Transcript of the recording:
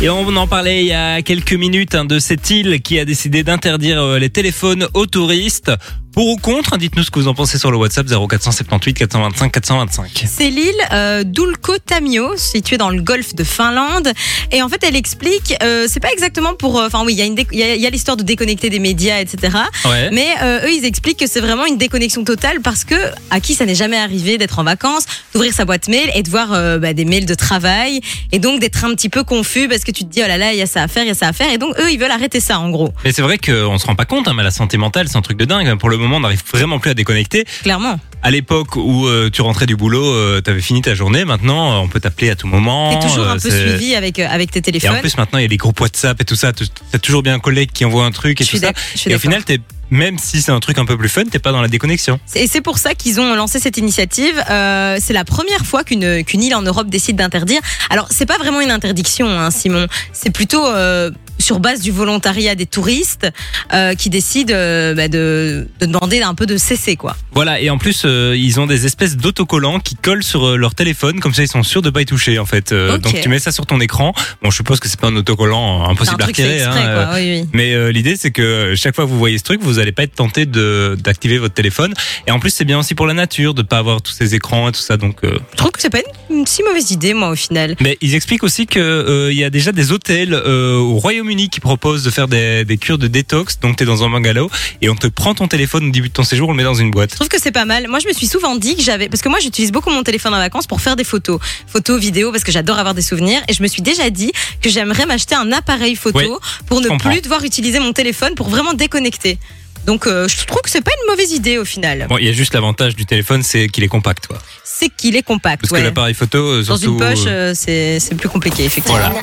Et on en parlait il y a quelques minutes hein, de cette île qui a décidé d'interdire euh, les téléphones aux touristes. Pour ou contre, hein, dites-nous ce que vous en pensez sur le WhatsApp 0478 425 425. C'est l'île euh, d'Ulko Tamio, située dans le golfe de Finlande. Et en fait, elle explique, euh, c'est pas exactement pour. euh, Enfin, oui, il y a une dé- il y a, il y a l'histoire de déconnecter des médias, etc. Ouais. Mais euh, eux, ils expliquent que c'est vraiment une déconnexion totale parce que à qui ça n'est jamais arrivé d'être en vacances, d'ouvrir sa boîte mail et de voir euh, bah, des mails de travail et donc d'être un petit peu confus parce que tu te dis oh là là, il y a ça à faire, il y a ça à faire. Et donc eux, ils veulent arrêter ça en gros, Mais c'est vrai qu'on se rend pas compte, hein, mais la santé mentale, c'est un truc de dingue. Pour le moment, on n'arrive vraiment plus à déconnecter. clairement. À l'époque où euh, tu rentrais du boulot, euh, t'avais fini ta journée. Maintenant, euh, on peut t'appeler à tout moment. T'es toujours un euh, peu c'est- suivi avec, euh, avec tes Et téléphones. en plus, maintenant, il y a les groupes WhatsApp et tout ça. Tu- T'as toujours bien un collègue qui envoie un truc et je tout ça. d'ac- je suis Et au d'accord. final, t'es, même si c'est un truc un peu plus fun, t'es pas dans la déconnexion. Et c'est pour ça qu'ils ont lancé cette initiative. Euh, c'est la première fois qu'une qu'une île en Europe décide d'interdire. Alors c'est pas vraiment une interdiction, hein, Simon. C'est plutôt euh, sur base du volontariat des touristes euh, qui décident euh, bah, de, de demander un peu de cesser quoi. Voilà, et en plus, euh, ils ont des espèces d'autocollants qui collent sur leur téléphone, comme ça ils sont sûrs de pas y toucher en fait. Donc tu mets ça sur ton écran. Bon, je suppose que c'est pas un autocollant un impossible à retirer. exprès hein, quoi. Oui, oui. Mais l'idée c'est que chaque fois que vous voyez ce truc, vous allez pas être tenté d'activer votre téléphone. Et en plus, c'est bien aussi pour la nature de pas avoir tous ces écrans et tout ça. Donc, Je trouve que c'est pas une, si mauvaise idée moi au final. mais ils expliquent aussi que il y a déjà des hôtels au Royaume-Uni qui proposent de faire des, des cures de détox. Donc, tu es dans un bungalow et on te prend ton téléphone au début de ton séjour, on le met dans une boîte. Je trouve que c'est pas mal. Moi, je me suis souvent dit que j'avais, parce que moi, j'utilise beaucoup mon téléphone en vacances pour faire des photos, photos, vidéos, parce que j'adore avoir des souvenirs. Et je me suis déjà dit que j'aimerais m'acheter un appareil photo Oui, pour ne comprends. plus devoir utiliser mon téléphone pour vraiment déconnecter. Donc, euh, je trouve que c'est pas une mauvaise idée au final. Bon, il y a juste l'avantage du téléphone, c'est qu'il est compact, quoi. C'est qu'il est compact. Parce ouais. que l'appareil photo, euh, Dans une poche, euh, euh, c'est c'est plus compliqué, effectivement. Voilà.